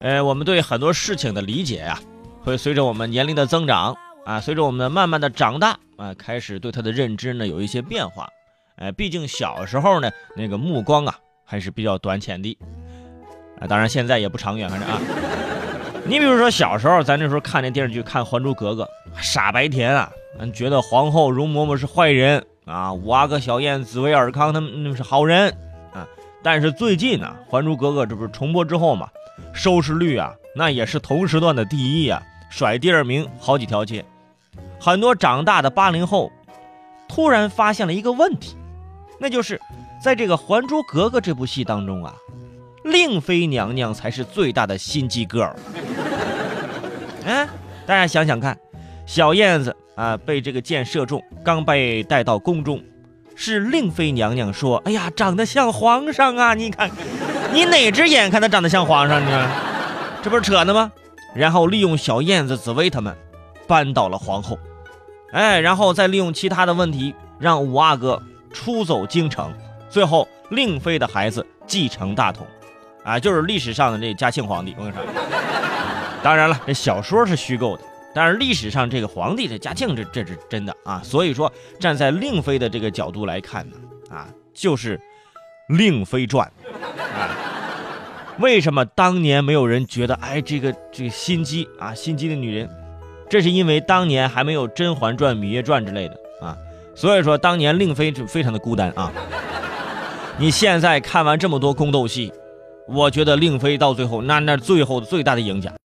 呃，我们对很多事情的理解呀，会随着我们年龄的增长啊，随着我们慢慢的长大啊，开始对他的认知呢有一些变化。哎，毕竟小时候呢，那个目光啊还是比较短浅的啊，当然现在也不长远，反正啊。你比如说小时候，咱那时候看那电视剧，看《还珠格格》，傻白甜啊，觉得皇后容嬷嬷是坏人啊，五阿哥小燕、紫薇尔康他们那是好人啊。但是最近呢，《还珠格格》这不是重播之后嘛？收视率啊，那也是同时段的第一啊，甩第二名好几条街。很多长大的八零后突然发现了一个问题，那就是在这个《还珠格格》这部戏当中啊，令妃娘娘才是最大的心机 girl。哎，大家想想看，小燕子啊被这个箭射中，刚被带到宫中，是令妃娘娘说：“哎呀，长得像皇上啊，你看。”你哪只眼看他长得像皇上呢？这不是扯呢吗？然后利用小燕子、紫薇他们，扳倒了皇后，哎，然后再利用其他的问题，让五阿哥出走京城，最后令妃的孩子继承大统，啊，就是历史上的这嘉庆皇帝。我跟你说，当然了，这小说是虚构的，但是历史上这个皇帝这嘉庆这这是真的啊。所以说，站在令妃的这个角度来看呢，啊，就是《令妃传》。为什么当年没有人觉得，哎，这个这个心机啊，心机的女人，这是因为当年还没有《甄嬛传》《芈月传》之类的啊，所以说当年令妃就非常的孤单啊。你现在看完这么多宫斗戏，我觉得令妃到最后那那最后最大的赢家。